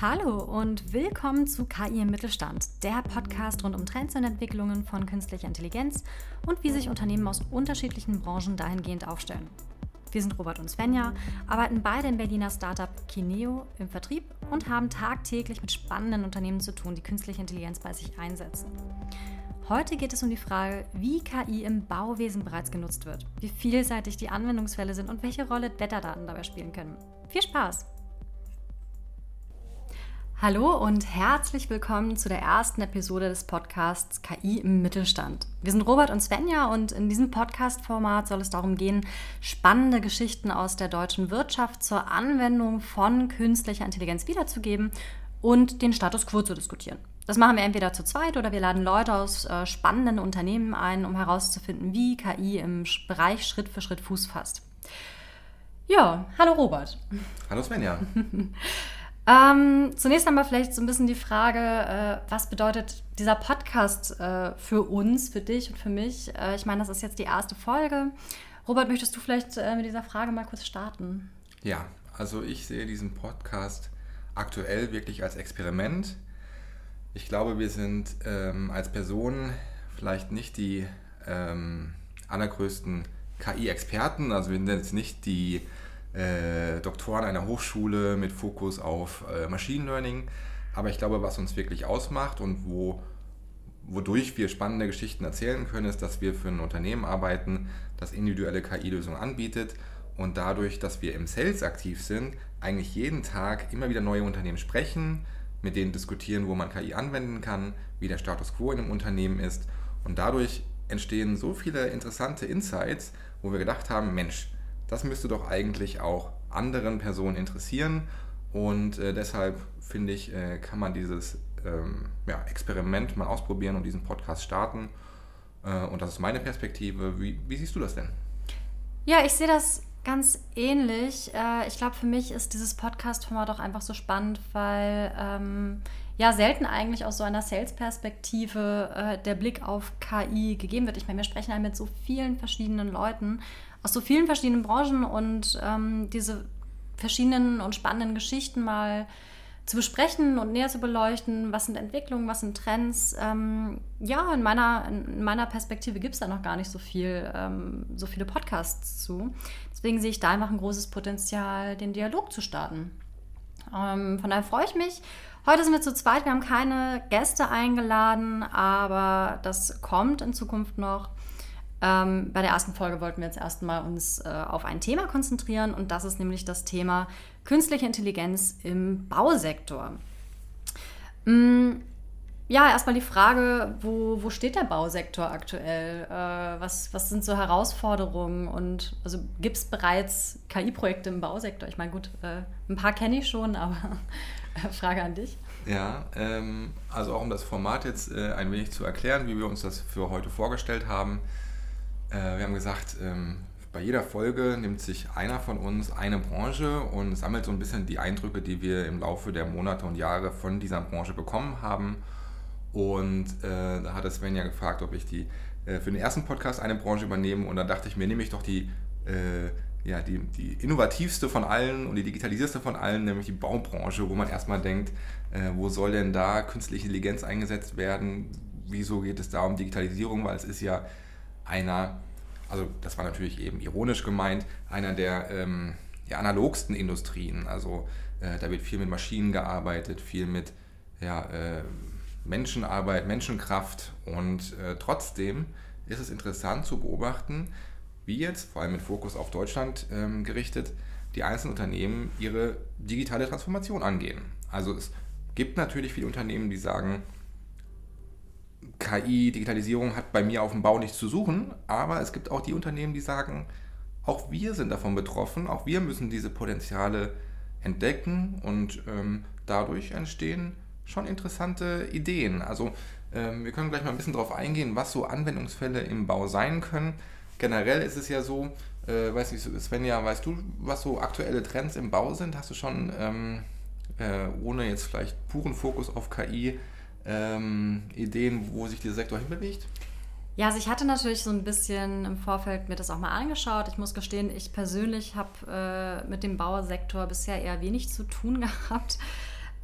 Hallo und willkommen zu KI im Mittelstand, der Podcast rund um Trends und Entwicklungen von künstlicher Intelligenz und wie sich Unternehmen aus unterschiedlichen Branchen dahingehend aufstellen. Wir sind Robert und Svenja, arbeiten beide im Berliner Startup Kineo im Vertrieb und haben tagtäglich mit spannenden Unternehmen zu tun, die künstliche Intelligenz bei sich einsetzen. Heute geht es um die Frage, wie KI im Bauwesen bereits genutzt wird, wie vielseitig die Anwendungsfälle sind und welche Rolle Wetterdaten dabei spielen können. Viel Spaß! Hallo und herzlich willkommen zu der ersten Episode des Podcasts KI im Mittelstand. Wir sind Robert und Svenja und in diesem Podcast-Format soll es darum gehen, spannende Geschichten aus der deutschen Wirtschaft zur Anwendung von künstlicher Intelligenz wiederzugeben und den Status quo zu diskutieren. Das machen wir entweder zu zweit oder wir laden Leute aus äh, spannenden Unternehmen ein, um herauszufinden, wie KI im Bereich Schritt für Schritt Fuß fasst. Ja, hallo Robert. Hallo Svenja. Ähm, zunächst einmal vielleicht so ein bisschen die Frage, äh, was bedeutet dieser Podcast äh, für uns, für dich und für mich? Äh, ich meine, das ist jetzt die erste Folge. Robert, möchtest du vielleicht äh, mit dieser Frage mal kurz starten? Ja, also ich sehe diesen Podcast aktuell wirklich als Experiment. Ich glaube, wir sind ähm, als Person vielleicht nicht die ähm, allergrößten KI-Experten. Also wir sind jetzt nicht die äh, Doktoren einer Hochschule mit Fokus auf äh, Machine Learning. Aber ich glaube, was uns wirklich ausmacht und wo, wodurch wir spannende Geschichten erzählen können, ist, dass wir für ein Unternehmen arbeiten, das individuelle KI-Lösungen anbietet und dadurch, dass wir im Sales aktiv sind, eigentlich jeden Tag immer wieder neue Unternehmen sprechen, mit denen diskutieren, wo man KI anwenden kann, wie der Status quo in einem Unternehmen ist. Und dadurch entstehen so viele interessante Insights, wo wir gedacht haben, Mensch, das müsste doch eigentlich auch anderen Personen interessieren. Und äh, deshalb finde ich, äh, kann man dieses ähm, ja, Experiment mal ausprobieren und diesen Podcast starten. Äh, und das ist meine Perspektive. Wie, wie, siehst du das denn? Ja, ich sehe das ganz ähnlich. Äh, ich glaube, für mich ist dieses Podcast-Format auch einfach so spannend, weil ähm, ja selten eigentlich aus so einer Sales-Perspektive äh, der Blick auf KI gegeben wird. Ich meine, wir sprechen ja mit so vielen verschiedenen Leuten aus so vielen verschiedenen Branchen und ähm, diese verschiedenen und spannenden Geschichten mal zu besprechen und näher zu beleuchten, was sind Entwicklungen, was sind Trends. Ähm, ja, in meiner, in meiner Perspektive gibt es da noch gar nicht so viel, ähm, so viele Podcasts zu. Deswegen sehe ich da einfach ein großes Potenzial, den Dialog zu starten. Ähm, von daher freue ich mich. Heute sind wir zu zweit, wir haben keine Gäste eingeladen, aber das kommt in Zukunft noch. Ähm, bei der ersten Folge wollten wir jetzt erstmal uns äh, auf ein Thema konzentrieren und das ist nämlich das Thema künstliche Intelligenz im Bausektor. Ähm, ja, erstmal die Frage, wo, wo steht der Bausektor aktuell? Äh, was, was sind so Herausforderungen und also gibt es bereits KI-Projekte im Bausektor? Ich meine, gut, äh, ein paar kenne ich schon, aber Frage an dich. Ja, ähm, also auch um das Format jetzt äh, ein wenig zu erklären, wie wir uns das für heute vorgestellt haben. Äh, wir haben gesagt, ähm, bei jeder Folge nimmt sich einer von uns eine Branche und sammelt so ein bisschen die Eindrücke, die wir im Laufe der Monate und Jahre von dieser Branche bekommen haben. Und äh, da hat Sven ja gefragt, ob ich die äh, für den ersten Podcast eine Branche übernehme. Und da dachte ich mir, nehme ich doch die, äh, ja, die, die innovativste von allen und die digitalisierste von allen, nämlich die Baubranche, wo man erstmal denkt, äh, wo soll denn da künstliche Intelligenz eingesetzt werden? Wieso geht es da um Digitalisierung? Weil es ist ja einer, also das war natürlich eben ironisch gemeint, einer der ähm, ja, analogsten Industrien. Also äh, da wird viel mit Maschinen gearbeitet, viel mit ja, äh, Menschenarbeit, Menschenkraft und äh, trotzdem ist es interessant zu beobachten, wie jetzt, vor allem mit Fokus auf Deutschland ähm, gerichtet, die einzelnen Unternehmen ihre digitale Transformation angehen. Also es gibt natürlich viele Unternehmen, die sagen, KI, Digitalisierung hat bei mir auf dem Bau nichts zu suchen, aber es gibt auch die Unternehmen, die sagen, auch wir sind davon betroffen, auch wir müssen diese Potenziale entdecken und ähm, dadurch entstehen schon interessante Ideen. Also ähm, wir können gleich mal ein bisschen darauf eingehen, was so Anwendungsfälle im Bau sein können. Generell ist es ja so, äh, weiß nicht, Svenja, weißt du, was so aktuelle Trends im Bau sind? Hast du schon, ähm, äh, ohne jetzt vielleicht puren Fokus auf KI, ähm, Ideen, wo sich dieser Sektor hinbewegt? Ja, also ich hatte natürlich so ein bisschen im Vorfeld mir das auch mal angeschaut. Ich muss gestehen, ich persönlich habe äh, mit dem Bausektor bisher eher wenig zu tun gehabt.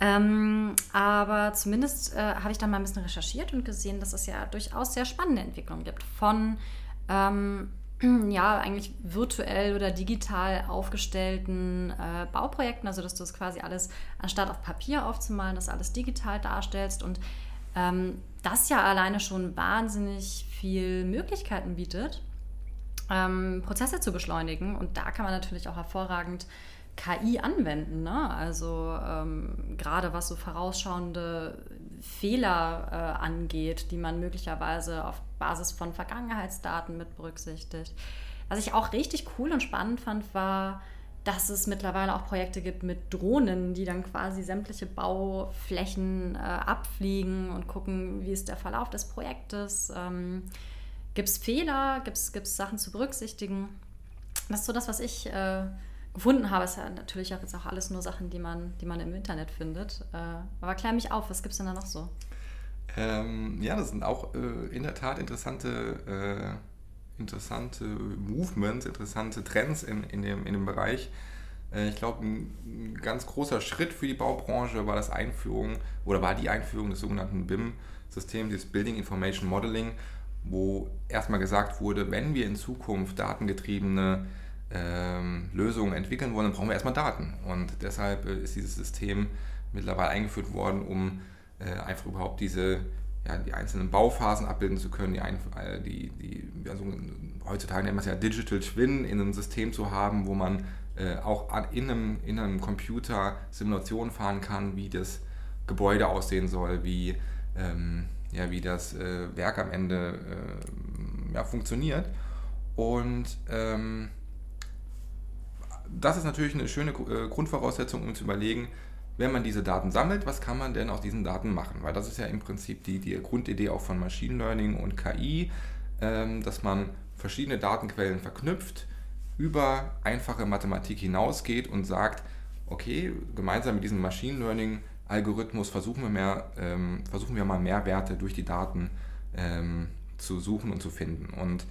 Ähm, aber zumindest äh, habe ich dann mal ein bisschen recherchiert und gesehen, dass es ja durchaus sehr spannende Entwicklungen gibt von ähm, ja, eigentlich virtuell oder digital aufgestellten äh, Bauprojekten, also dass du es quasi alles anstatt auf Papier aufzumalen, das alles digital darstellst und ähm, das ja alleine schon wahnsinnig viel Möglichkeiten bietet, ähm, Prozesse zu beschleunigen und da kann man natürlich auch hervorragend KI anwenden. Ne? Also ähm, gerade was so vorausschauende Fehler äh, angeht, die man möglicherweise auf Basis von Vergangenheitsdaten mit berücksichtigt. Was ich auch richtig cool und spannend fand, war, dass es mittlerweile auch Projekte gibt mit Drohnen, die dann quasi sämtliche Bauflächen äh, abfliegen und gucken, wie ist der Verlauf des Projektes. Ähm, gibt es Fehler? Gibt es Sachen zu berücksichtigen? Das ist so das, was ich äh, gefunden habe, ist ja natürlich auch jetzt auch alles nur Sachen, die man, die man im Internet findet. Äh, aber klär mich auf, was gibt es denn da noch so? Ähm, ja, das sind auch äh, in der Tat interessante, äh, interessante Movements, interessante Trends in, in, dem, in dem Bereich. Äh, ich glaube, ein, ein, ganz großer Schritt für die Baubranche war das Einführung oder war die Einführung des sogenannten BIM-Systems, des Building Information Modeling, wo erstmal gesagt wurde, wenn wir in Zukunft datengetriebene ähm, Lösungen entwickeln wollen, dann brauchen wir erstmal Daten. Und deshalb äh, ist dieses System mittlerweile eingeführt worden, um einfach überhaupt diese, ja, die einzelnen Bauphasen abbilden zu können, die, äh, die, die also heutzutage nennt man es ja Digital Twin in einem System zu haben, wo man äh, auch an, in, einem, in einem Computer Simulationen fahren kann, wie das Gebäude aussehen soll, wie, ähm, ja, wie das äh, Werk am Ende äh, ja, funktioniert. Und ähm, das ist natürlich eine schöne äh, Grundvoraussetzung, um zu überlegen, wenn man diese Daten sammelt, was kann man denn aus diesen Daten machen? Weil das ist ja im Prinzip die, die Grundidee auch von Machine Learning und KI, ähm, dass man verschiedene Datenquellen verknüpft, über einfache Mathematik hinausgeht und sagt, okay, gemeinsam mit diesem Machine Learning Algorithmus versuchen wir, mehr, ähm, versuchen wir mal Mehrwerte durch die Daten ähm, zu suchen und zu finden. Und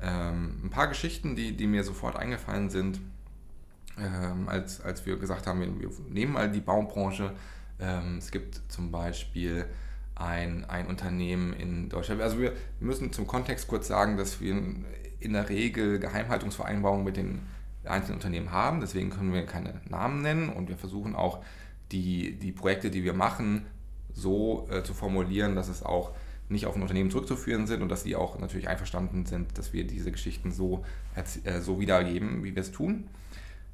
ähm, ein paar Geschichten, die, die mir sofort eingefallen sind, ähm, als, als wir gesagt haben, wir, nehmen mal die Baubranche. Ähm, es gibt zum Beispiel ein, ein Unternehmen in Deutschland. Also wir müssen zum Kontext kurz sagen, dass wir in der Regel Geheimhaltungsvereinbarungen mit den einzelnen Unternehmen haben. Deswegen können wir keine Namen nennen und wir versuchen auch die, die Projekte, die wir machen, so äh, zu formulieren, dass es auch nicht auf ein Unternehmen zurückzuführen sind und dass sie auch natürlich einverstanden sind, dass wir diese Geschichten so, äh, so wiedergeben, wie wir es tun.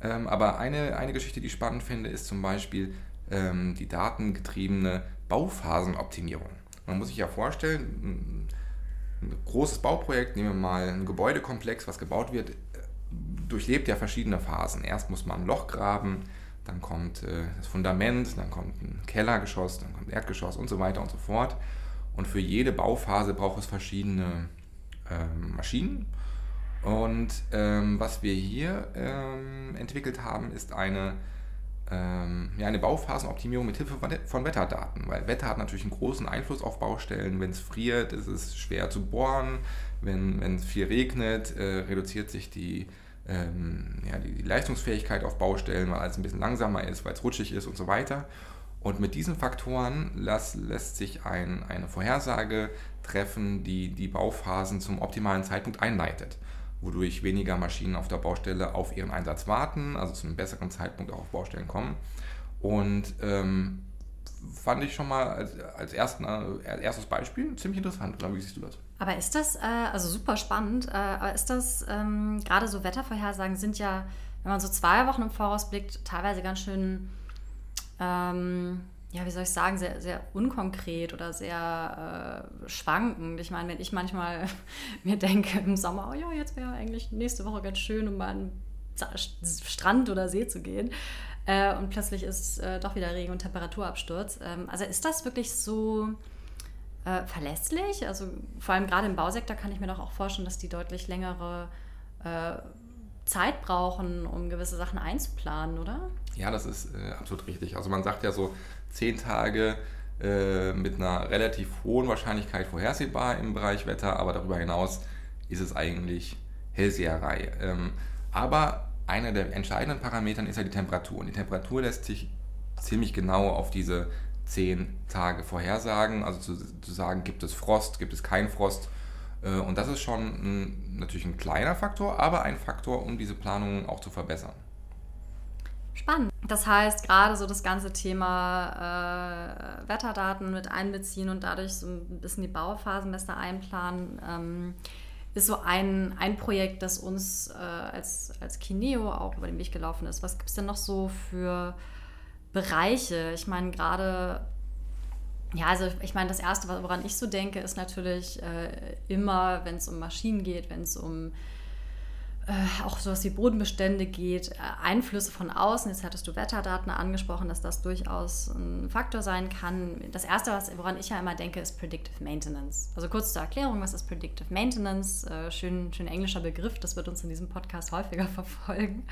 Ähm, aber eine, eine Geschichte, die ich spannend finde, ist zum Beispiel ähm, die datengetriebene Bauphasenoptimierung. Man muss sich ja vorstellen, ein, großes Bauprojekt, nehmen wir mal ein Gebäudekomplex, was gebaut wird, äh, durchlebt ja verschiedene Phasen. Erst muss man ein Loch graben, dann kommt äh, das Fundament, dann kommt ein Kellergeschoss, dann kommt Erdgeschoss und so weiter und so fort. Und für jede Bauphase braucht es verschiedene ähm, Maschinen und ähm, was wir hier ähm, entwickelt haben, ist eine, ähm, ja, eine Bauphasenoptimierung mit Hilfe von Wetterdaten, weil Wetter hat natürlich einen großen Einfluss auf Baustellen. Wenn es friert, ist es schwer zu bohren. Wenn es viel regnet, äh, reduziert sich die, ähm, ja, die, die, Leistungsfähigkeit auf Baustellen, weil alles ein bisschen langsamer ist, weil es rutschig ist und so weiter. Und mit diesen Faktoren las, lässt sich ein, eine Vorhersage treffen, die die Bauphasen zum optimalen Zeitpunkt einleitet wodurch weniger Maschinen auf der Baustelle auf ihren Einsatz warten, also zu einem besseren Zeitpunkt auch auf Baustellen kommen. Und ähm, fand ich schon mal als, als ersten, äh, erstes Beispiel ziemlich interessant. Oder wie siehst du das? Aber ist das, äh, also super spannend, äh, aber ist das, ähm, gerade so Wettervorhersagen sind ja, wenn man so zwei Wochen im Voraus blickt, teilweise ganz schön ähm, ja, wie soll ich sagen, sehr, sehr unkonkret oder sehr äh, schwankend. Ich meine, wenn ich manchmal mir denke im Sommer, oh ja, jetzt wäre eigentlich nächste Woche ganz schön, um mal an Strand oder See zu gehen. Äh, und plötzlich ist äh, doch wieder Regen und Temperaturabsturz. Ähm, also ist das wirklich so äh, verlässlich? Also vor allem gerade im Bausektor kann ich mir doch auch vorstellen, dass die deutlich längere äh, Zeit brauchen, um gewisse Sachen einzuplanen, oder? Ja, das ist äh, absolut richtig. Also man sagt ja so, zehn Tage äh, mit einer relativ hohen Wahrscheinlichkeit vorhersehbar im Bereich Wetter, aber darüber hinaus ist es eigentlich Hellseherei. Ähm, aber einer der entscheidenden Parameter ist ja die Temperatur. Und die Temperatur lässt sich ziemlich genau auf diese zehn Tage vorhersagen, also zu, zu sagen, gibt es Frost, gibt es keinen Frost. Äh, und das ist schon ein, natürlich ein kleiner Faktor, aber ein Faktor, um diese Planung auch zu verbessern. Spannend. Das heißt, gerade so das ganze Thema äh, Wetterdaten mit einbeziehen und dadurch so ein bisschen die Bauphasen besser einplanen, ähm, ist so ein, ein Projekt, das uns äh, als, als Kineo auch über den Weg gelaufen ist. Was gibt es denn noch so für Bereiche? Ich meine, gerade, ja, also ich meine, das Erste, woran ich so denke, ist natürlich äh, immer, wenn es um Maschinen geht, wenn es um äh, auch sowas wie Bodenbestände geht, äh, Einflüsse von außen. Jetzt hattest du Wetterdaten angesprochen, dass das durchaus ein Faktor sein kann. Das Erste, was, woran ich ja immer denke, ist Predictive Maintenance. Also kurz zur Erklärung, was ist Predictive Maintenance? Äh, schön, schön englischer Begriff, das wird uns in diesem Podcast häufiger verfolgen.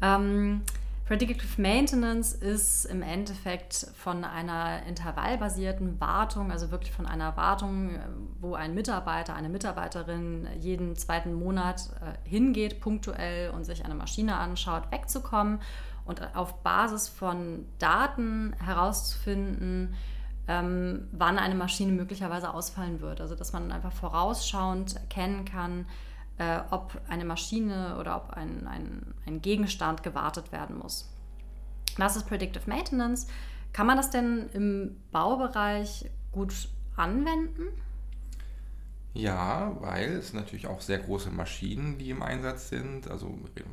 Ähm, Predictive Maintenance ist im Endeffekt von einer intervallbasierten Wartung, also wirklich von einer Wartung, wo ein Mitarbeiter, eine Mitarbeiterin jeden zweiten Monat äh, hingeht, punktuell und sich eine Maschine anschaut, wegzukommen und auf Basis von Daten herauszufinden, ähm, wann eine Maschine möglicherweise ausfallen wird. Also dass man einfach vorausschauend erkennen kann, äh, ob eine Maschine oder ob ein, ein, ein Gegenstand gewartet werden muss. Was ist Predictive Maintenance? Kann man das denn im Baubereich gut anwenden? Ja, weil es natürlich auch sehr große Maschinen, die im Einsatz sind, also ähm,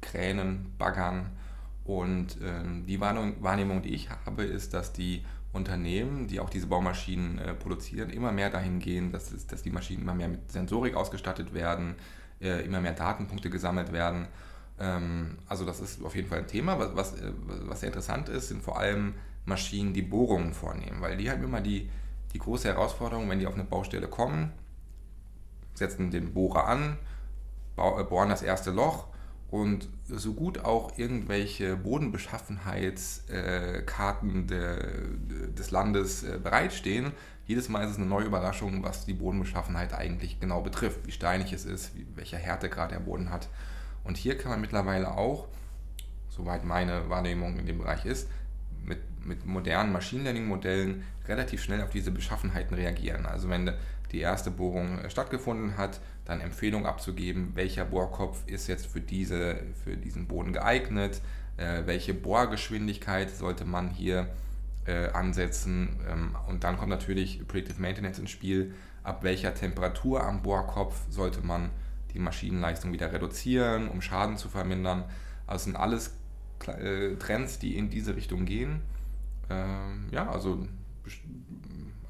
Kränen, Baggern. Und ähm, die Wahrnehmung, die ich habe, ist, dass die Unternehmen, die auch diese Baumaschinen äh, produzieren, immer mehr dahin gehen, dass, es, dass die Maschinen immer mehr mit Sensorik ausgestattet werden, äh, immer mehr Datenpunkte gesammelt werden. Ähm, also das ist auf jeden Fall ein Thema. Was, was, äh, was sehr interessant ist, sind vor allem Maschinen, die Bohrungen vornehmen, weil die haben immer die, die große Herausforderung, wenn die auf eine Baustelle kommen, setzen den Bohrer an, äh, bohren das erste Loch und so gut auch irgendwelche Bodenbeschaffenheitskarten des Landes bereitstehen, jedes Mal ist es eine neue Überraschung, was die Bodenbeschaffenheit eigentlich genau betrifft, wie steinig es ist, welcher Härtegrad der Boden hat. Und hier kann man mittlerweile auch, soweit meine Wahrnehmung in dem Bereich ist, mit, mit modernen Machine Learning-Modellen relativ schnell auf diese Beschaffenheiten reagieren. Also wenn die erste Bohrung äh, stattgefunden hat, dann Empfehlung abzugeben, welcher Bohrkopf ist jetzt für, diese, für diesen Boden geeignet, äh, welche Bohrgeschwindigkeit sollte man hier äh, ansetzen. Ähm, und dann kommt natürlich Predictive Maintenance ins Spiel. Ab welcher Temperatur am Bohrkopf sollte man die Maschinenleistung wieder reduzieren, um Schaden zu vermindern. Also sind alles äh, Trends, die in diese Richtung gehen. Ähm, ja, also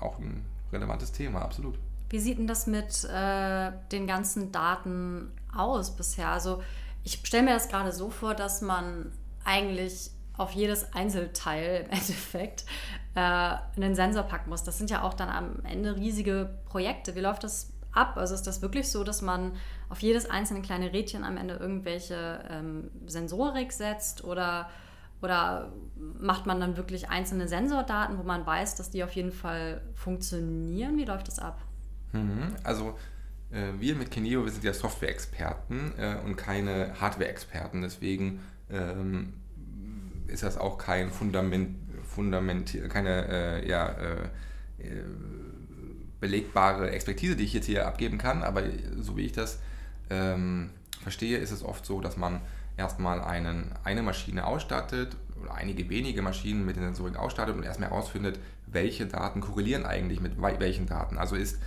auch ein relevantes Thema, absolut. Wie sieht denn das mit äh, den ganzen Daten aus bisher? Also ich stelle mir das gerade so vor, dass man eigentlich auf jedes Einzelteil im Endeffekt äh, einen Sensor packen muss. Das sind ja auch dann am Ende riesige Projekte. Wie läuft das ab? Also ist das wirklich so, dass man auf jedes einzelne kleine Rädchen am Ende irgendwelche ähm, Sensorik setzt oder, oder macht man dann wirklich einzelne Sensordaten, wo man weiß, dass die auf jeden Fall funktionieren? Wie läuft das ab? Mhm. Also äh, wir mit Kineo, wir sind ja Software-Experten äh, und keine Hardware-Experten. Deswegen ähm, ist das auch kein Fundament, Fundament keine äh, ja, belegbare Expertise, die ich jetzt hier abgeben kann, aber so wie ich das ähm, verstehe, ist es oft so, dass man erstmal einen, eine Maschine ausstattet oder einige wenige Maschinen mit den Sensorik ausstattet und erstmal herausfindet, welche Daten korrelieren eigentlich mit welchen Daten. Also ist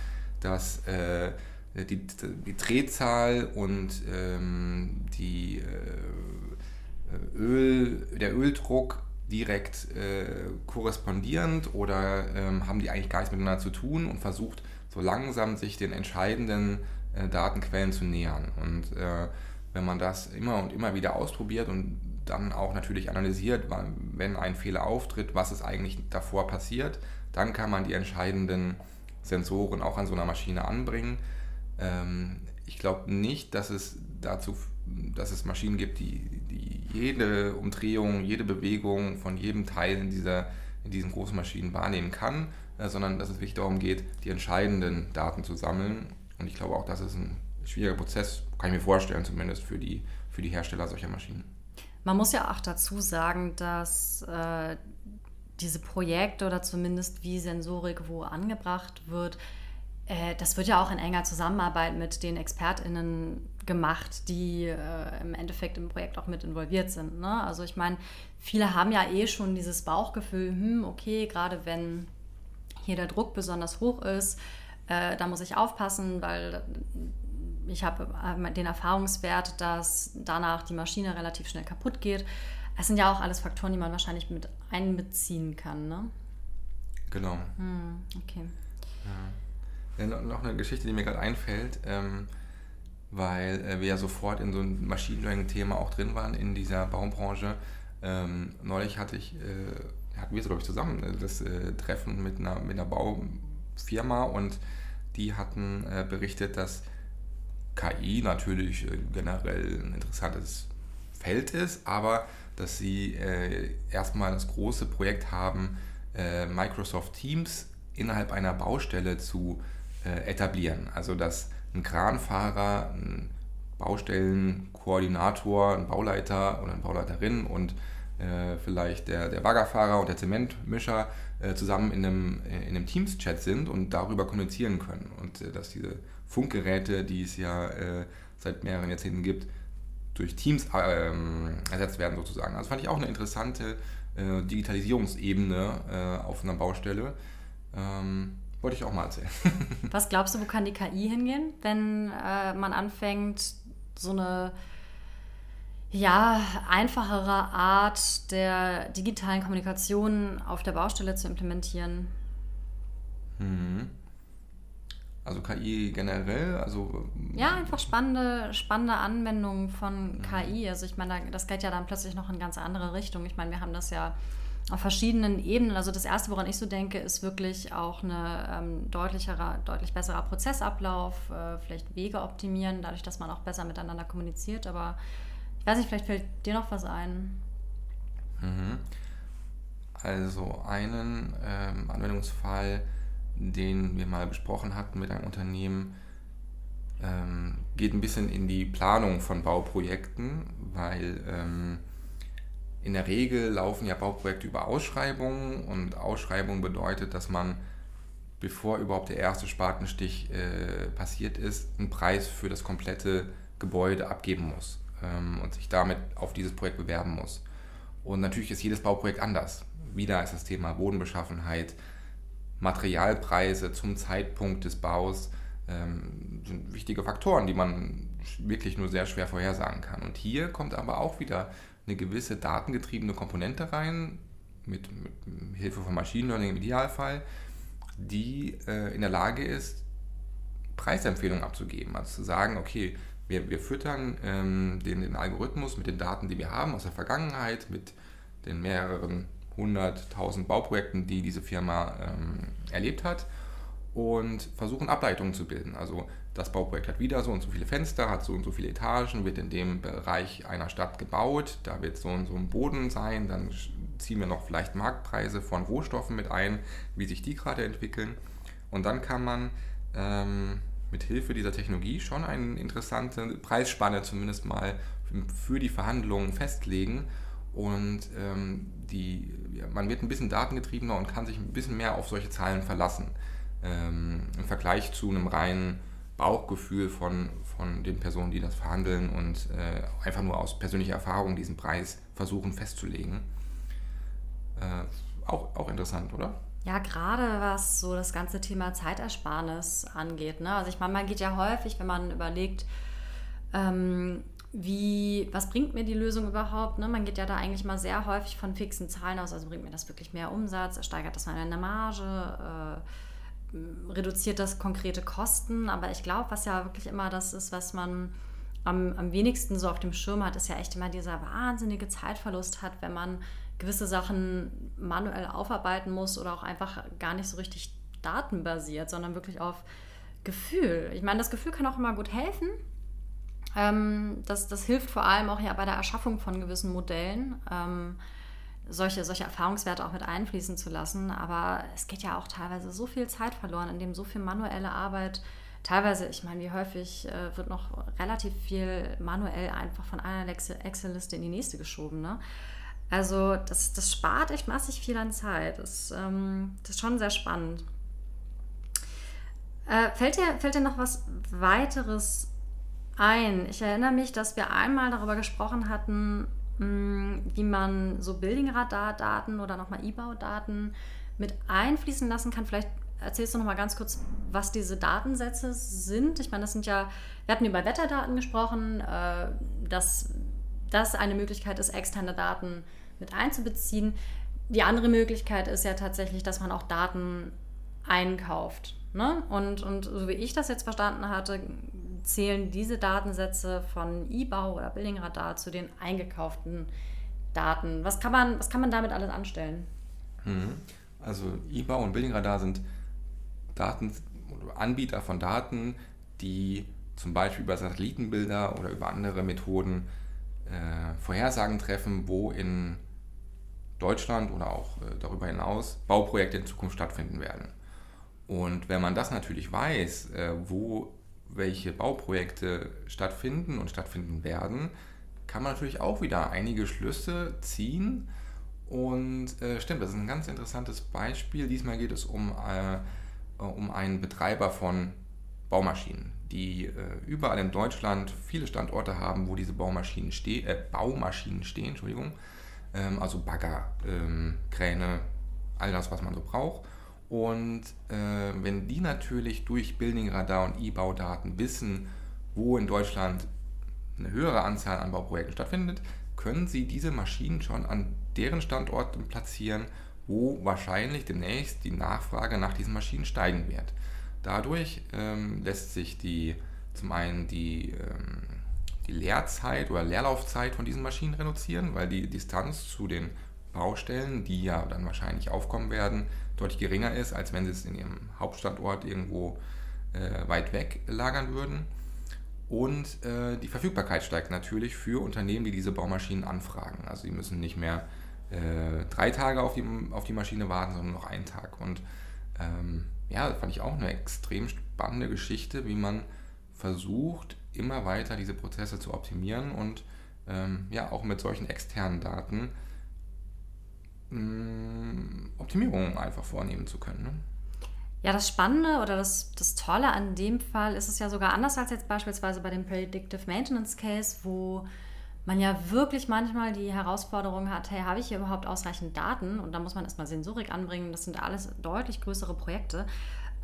das äh, die, die Drehzahl und ähm, die äh, Öl, der Öldruck direkt äh, korrespondierend oder ähm, haben die eigentlich gar nichts miteinander zu tun und versucht so langsam sich den entscheidenden äh, Datenquellen zu nähern. Und äh, wenn man das immer und immer wieder ausprobiert und dann auch natürlich analysiert, wenn ein Fehler auftritt, was ist eigentlich davor passiert, dann kann man die entscheidenden Sensoren auch an so einer Maschine anbringen. Ähm, ich glaube nicht, dass es dazu dass es Maschinen gibt, die, die jede Umdrehung, jede Bewegung von jedem Teil in, dieser, in diesen großen Maschinen wahrnehmen kann, äh, sondern dass es wirklich darum geht, die entscheidenden Daten zu sammeln. Und ich glaube auch, das ist ein schwieriger Prozess, kann ich mir vorstellen, zumindest für die, für die Hersteller solcher Maschinen. Man muss ja auch dazu sagen, dass äh, diese Projekte oder zumindest wie Sensorik wo angebracht wird, äh, das wird ja auch in enger Zusammenarbeit mit den ExpertInnen gemacht, die äh, im Endeffekt im Projekt auch mit involviert sind. Ne? Also ich meine, viele haben ja eh schon dieses Bauchgefühl, hm, okay, gerade wenn hier der Druck besonders hoch ist, äh, da muss ich aufpassen, weil ich habe äh, den Erfahrungswert, dass danach die Maschine relativ schnell kaputt geht. Es sind ja auch alles Faktoren, die man wahrscheinlich mit einbeziehen kann. Ne? Genau. Hm, okay. Ja. ja. noch eine Geschichte, die mir gerade einfällt, ähm, weil äh, wir ja sofort in so einem Machine Learning-Thema auch drin waren in dieser Baumbranche. Ähm, neulich hatte ich, äh, hatten wir so, glaube ich, zusammen äh, das äh, Treffen mit einer, mit einer Baufirma und die hatten äh, berichtet, dass KI natürlich äh, generell ein interessantes Feld ist, aber dass sie äh, erstmal das große Projekt haben, äh, Microsoft Teams innerhalb einer Baustelle zu äh, etablieren. Also dass ein Kranfahrer, ein Baustellenkoordinator, ein Bauleiter oder eine Bauleiterin und äh, vielleicht der, der Baggerfahrer und der Zementmischer äh, zusammen in einem, in einem Teams-Chat sind und darüber kommunizieren können. Und dass diese Funkgeräte, die es ja seit mehreren Jahrzehnten gibt, durch Teams ähm, ersetzt werden sozusagen. Also fand ich auch eine interessante äh, Digitalisierungsebene äh, auf einer Baustelle. Ähm, wollte ich auch mal erzählen. Was glaubst du, wo kann die KI hingehen, wenn äh, man anfängt, so eine ja, einfachere Art der digitalen Kommunikation auf der Baustelle zu implementieren? Mhm. Also KI generell, also ja einfach spannende spannende Anwendungen von KI. Also ich meine, das geht ja dann plötzlich noch in ganz andere Richtung. Ich meine, wir haben das ja auf verschiedenen Ebenen. Also das erste, woran ich so denke, ist wirklich auch eine ähm, deutlicherer, deutlich besserer Prozessablauf, äh, vielleicht Wege optimieren, dadurch, dass man auch besser miteinander kommuniziert. Aber ich weiß nicht, vielleicht fällt dir noch was ein. Mhm. Also einen ähm, Anwendungsfall den wir mal besprochen hatten mit einem Unternehmen, ähm, geht ein bisschen in die Planung von Bauprojekten, weil ähm, in der Regel laufen ja Bauprojekte über Ausschreibungen und Ausschreibung bedeutet, dass man, bevor überhaupt der erste Spatenstich äh, passiert ist, einen Preis für das komplette Gebäude abgeben muss ähm, und sich damit auf dieses Projekt bewerben muss. Und natürlich ist jedes Bauprojekt anders. Wieder ist das Thema Bodenbeschaffenheit, Materialpreise zum Zeitpunkt des Baus ähm, sind wichtige Faktoren, die man wirklich nur sehr schwer vorhersagen kann. Und hier kommt aber auch wieder eine gewisse datengetriebene Komponente rein, mit, mit Hilfe von Machine Learning im Idealfall, die äh, in der Lage ist, Preisempfehlungen abzugeben. Also zu sagen, okay, wir, wir füttern ähm, den, den Algorithmus mit den Daten, die wir haben aus der Vergangenheit, mit den mehreren 100.000 Bauprojekten, die diese Firma ähm, erlebt hat und versuchen Ableitungen zu bilden. Also das Bauprojekt hat wieder so und so viele Fenster, hat so und so viele Etagen, wird in dem Bereich einer Stadt gebaut, da wird so und so ein Boden sein, dann ziehen wir noch vielleicht Marktpreise von Rohstoffen mit ein, wie sich die gerade entwickeln. Und dann kann man ähm, mit Hilfe dieser Technologie schon eine interessante Preisspanne zumindest mal für die Verhandlungen festlegen und ähm, die, ja, man wird ein bisschen datengetriebener und kann sich ein bisschen mehr auf solche Zahlen verlassen. Ähm, Im Vergleich zu einem reinen Bauchgefühl von, von den Personen, die das verhandeln und äh, einfach nur aus persönlicher Erfahrung diesen Preis versuchen festzulegen. Äh, auch, auch interessant, oder? Ja, gerade was so das ganze Thema Zeitersparnis angeht. Ne? Also ich meine, man geht ja häufig, wenn man überlegt, ähm, wie, was bringt mir die Lösung überhaupt? Ne? Man geht ja da eigentlich mal sehr häufig von fixen Zahlen aus. Also bringt mir das wirklich mehr Umsatz, steigert das meine Marge, äh, reduziert das konkrete Kosten. Aber ich glaube, was ja wirklich immer das ist, was man am, am wenigsten so auf dem Schirm hat, ist ja echt immer dieser wahnsinnige Zeitverlust hat, wenn man gewisse Sachen manuell aufarbeiten muss oder auch einfach gar nicht so richtig datenbasiert, sondern wirklich auf Gefühl. Ich meine, das Gefühl kann auch immer gut helfen, ähm, das, das hilft vor allem auch ja bei der Erschaffung von gewissen Modellen, ähm, solche, solche Erfahrungswerte auch mit einfließen zu lassen. Aber es geht ja auch teilweise so viel Zeit verloren, indem so viel manuelle Arbeit teilweise, ich meine, wie häufig äh, wird noch relativ viel manuell einfach von einer Excel-Liste in die nächste geschoben. Ne? Also das, das spart echt massig viel an Zeit. Das, ähm, das ist schon sehr spannend. Äh, fällt, dir, fällt dir noch was weiteres ein? Ich erinnere mich, dass wir einmal darüber gesprochen hatten, mh, hm, wie man so Building-Radar-Daten oder nochmal E-Bau-Daten mit einfließen lassen kann. Vielleicht erzählst du noch mal ganz kurz, was diese Datensätze sind. Ich meine, das sind ja, wir hatten über Wetterdaten gesprochen, äh, dass das eine Möglichkeit ist, externe Daten mit einzubeziehen. Die andere Möglichkeit ist ja tatsächlich, dass man auch Daten einkauft. Ne? Und, und so wie ich das jetzt verstanden hatte, zählen diese Datensätze von eBau oder Building Radar zu den eingekauften Daten. Was kann man, was kann man damit alles anstellen? Mhm. Also eBau und Building Radar sind Daten, Anbieter von Daten, die zum Beispiel über Satellitenbilder oder über andere Methoden äh, Vorhersagen treffen, wo in Deutschland oder auch äh, darüber hinaus Bauprojekte in Zukunft stattfinden werden. Und wenn man das natürlich weiß, äh, wo welche Bauprojekte stattfinden und stattfinden werden, kann man natürlich auch wieder einige Schlüsse ziehen. Und äh, stimmt, das ist ein ganz interessantes Beispiel. Diesmal geht es um äh, um einen Betreiber von Baumaschinen, die äh, überall in Deutschland viele Standorte haben, wo diese Baumaschinen, ste äh, Baumaschinen stehen, Entschuldigung, ähm, also Bagger, ähm, Kräne, all das, was man so braucht. Und äh, wenn die natürlich durch Building Radar und E-Baudaten wissen, wo in Deutschland eine höhere Anzahl an Bauprojekten stattfindet, können sie diese Maschinen schon an deren Standorten platzieren wo wahrscheinlich demnächst die Nachfrage nach diesen Maschinen steigen wird. Dadurch ähm, lässt sich die zum einen die, ähm, die Leerzeit oder Leerlaufzeit von diesen Maschinen reduzieren, weil die Distanz zu den Baustellen, die ja dann wahrscheinlich aufkommen werden, deutlich geringer ist, als wenn sie es in ihrem Hauptstandort irgendwo äh, weit weg lagern würden. Und äh, die Verfügbarkeit steigt natürlich für Unternehmen, die diese Baumaschinen anfragen. Also sie müssen nicht mehr äh, drei Tage auf die, auf die Maschine warten, sondern noch einen Tag. Und ähm, ja, fand ich auch eine extrem spannende Geschichte, wie man versucht, immer weiter diese Prozesse zu optimieren und ähm, ja, auch mit solchen externen Daten Optimierungen einfach vornehmen zu können. Ne? Ja, das Spannende oder das, das Tolle an dem Fall ist es ja sogar anders als jetzt beispielsweise bei dem Predictive Maintenance Case, wo man ja wirklich manchmal die Herausforderung hat, hey, habe ich hier überhaupt ausreichend Daten? Und da muss man erstmal Sensorik anbringen. Das sind alles deutlich größere Projekte.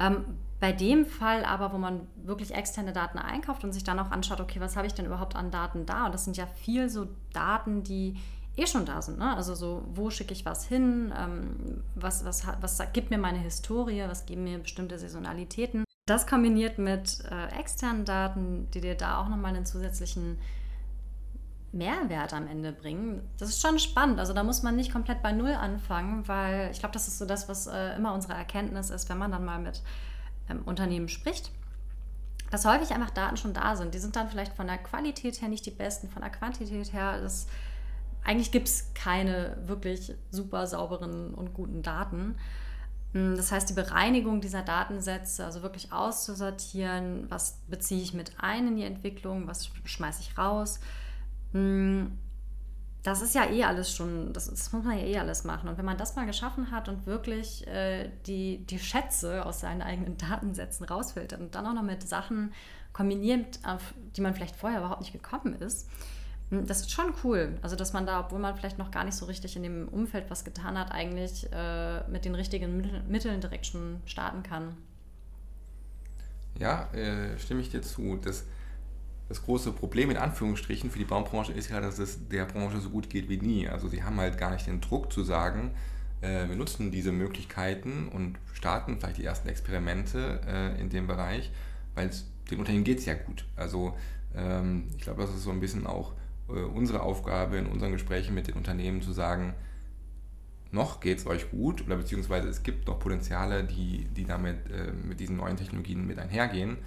Ähm, bei dem Fall aber, wo man wirklich externe Daten einkauft und sich dann auch anschaut, okay, was habe ich denn überhaupt an Daten da? Und das sind ja viel so Daten, die eh schon da sind. Ne? Also so, wo schicke ich was hin? Ähm, was, was, was gibt mir meine Historie? Was geben mir bestimmte Saisonalitäten? Das kombiniert mit äh, externen Daten, die dir da auch nochmal einen zusätzlichen Mehrwert am Ende bringen, das ist schon spannend. Also da muss man nicht komplett bei Null anfangen, weil ich glaube, das ist so das, was äh, immer unsere Erkenntnis ist, wenn man dann mal mit ähm, Unternehmen spricht, dass häufig einfach Daten schon da sind. Die sind dann vielleicht von der Qualität her nicht die besten, von der Quantität her ist, eigentlich gibt es keine wirklich super sauberen und guten Daten. Hm, das heißt, die Bereinigung dieser Datensätze, also wirklich auszusortieren, was beziehe ich mit ein in die Entwicklung, was schmeiße ich raus, hm, das ist ja eh alles schon, das, das, muss man ja eh alles machen. Und wenn man das mal geschaffen hat und wirklich äh, die, die Schätze aus seinen eigenen Datensätzen rausfiltert und dann auch noch mit Sachen kombiniert, auf die man vielleicht vorher überhaupt nicht gekommen ist, das ist schon cool. Also, dass man da, obwohl man vielleicht noch gar nicht so richtig in dem Umfeld was getan hat, eigentlich äh, mit den richtigen Mitteln direkt schon starten kann. Ja, äh, stimme ich dir zu. Das das große Problem in Anführungsstrichen für die Baubranche ist ja, dass es der Branche so gut geht wie nie. Also sie haben halt gar nicht den Druck zu sagen, äh, wir nutzen diese Möglichkeiten und starten vielleicht die ersten Experimente äh, in dem Bereich, weil den Unternehmen geht es ja gut. Also ähm, ich glaube, das ist so ein bisschen auch unsere Aufgabe in unseren Gesprächen mit den Unternehmen zu sagen, noch geht es euch gut oder beziehungsweise es gibt noch Potenziale, die, die damit äh, mit diesen neuen Technologien mit einhergehen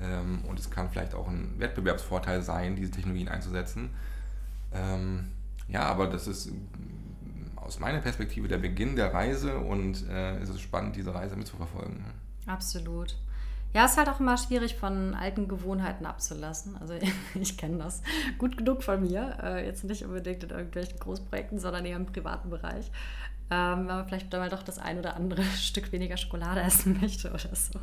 ähm, und es kann vielleicht auch ein Wettbewerbsvorteil sein, diese Technologien einzusetzen. Ähm, ja, aber das ist aus meiner Perspektive der Beginn der Reise und äh, es ist spannend, diese Reise mitzuverfolgen. Absolut. Ja, es ist halt auch immer schwierig, von alten Gewohnheiten abzulassen. Also ich kenne das gut genug von mir. Äh, jetzt nicht unbedingt in irgendwelchen Großprojekten, sondern eher im privaten Bereich. Ähm, wenn man vielleicht mal doch das ein oder andere Stück weniger Schokolade essen möchte oder so.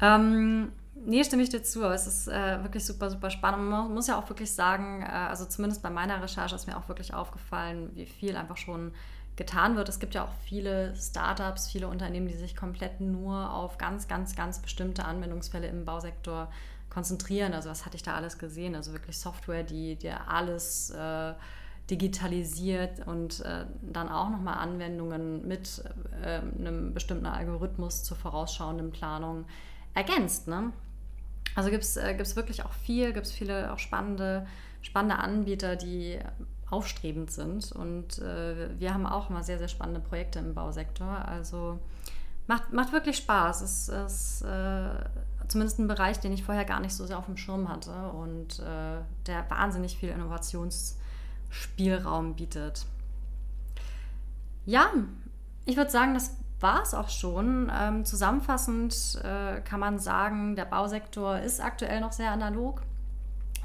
Ähm, nee, stimme ich dir zu. Aber es ist äh, wirklich super, super spannend. Man muss ja auch wirklich sagen, äh, also zumindest bei meiner Recherche ist mir auch wirklich aufgefallen, wie viel einfach schon getan wird. Es gibt ja auch viele Startups, viele Unternehmen, die sich komplett nur auf ganz, ganz, ganz bestimmte Anwendungsfälle im Bausektor konzentrieren. Also was hatte ich da alles gesehen? Also wirklich Software, die dir alles äh, digitalisiert und äh, dann auch nochmal Anwendungen mit äh, einem bestimmten Algorithmus zur vorausschauenden Planung ergänzt. Ne? Also gibt es äh, wirklich auch viel, gibt es viele auch spannende, spannende Anbieter, die aufstrebend sind. Und äh, wir haben auch immer sehr, sehr spannende Projekte im Bausektor. Also macht, macht wirklich Spaß. Es ist äh, zumindest ein Bereich, den ich vorher gar nicht so sehr auf dem Schirm hatte und äh, der wahnsinnig viel Innovationsspielraum bietet. Ja, ich würde sagen, das war es auch schon. Ähm, zusammenfassend äh, kann man sagen, der Bausektor ist aktuell noch sehr analog.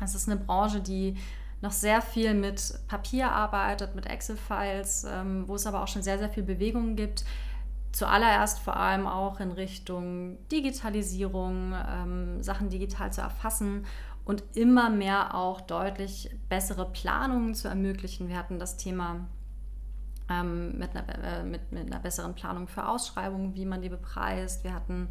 Es ist eine Branche, die noch sehr viel mit Papier arbeitet, mit Excel-Files, ähm, wo es aber auch schon sehr, sehr viel Bewegung gibt. Zuallererst vor allem auch in Richtung Digitalisierung, ähm, Sachen digital zu erfassen und immer mehr auch deutlich bessere Planungen zu ermöglichen. Wir hatten das Thema ähm, mit, einer, äh, mit, mit einer besseren Planung für Ausschreibungen, wie man die bepreist. Wir hatten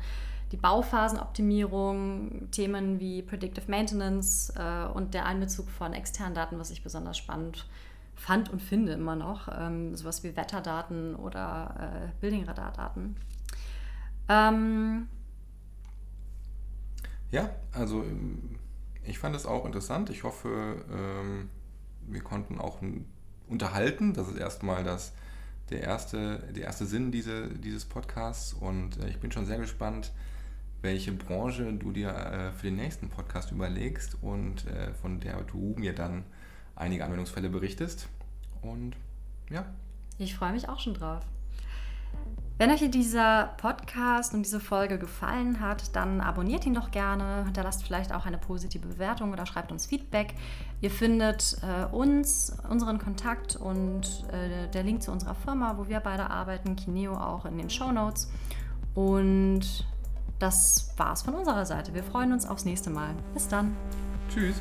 die Bauphasenoptimierung, Themen wie Predictive Maintenance äh, und der Einbezug von externen Daten, was ich besonders spannend fand und finde immer noch, ähm, sowas wie Wetterdaten oder äh, Building-Radardaten. Ähm, ja, also ich fand es auch interessant. Ich hoffe, ähm, wir konnten auch unterhalten. Das ist erstmal das, der, erste, der erste Sinn diese, dieses Podcasts und äh, ich bin schon sehr gespannt, welche Branche du dir äh, für den nächsten Podcast überlegst und äh, von der du mir dann einige Anwendungsfälle berichtest. Und ja. Ich freue mich auch schon drauf. Wenn euch dieser Podcast und diese Folge gefallen hat, dann abonniert ihn doch gerne, hinterlasst vielleicht auch eine positive Bewertung oder schreibt uns Feedback. Ihr findet äh, uns, unseren Kontakt und äh, der Link zu unserer Firma, wo wir beide arbeiten, Kineo, auch in den Show Notes. Und das war's von unserer Seite. Wir freuen uns aufs nächste Mal. Bis dann. Tschüss.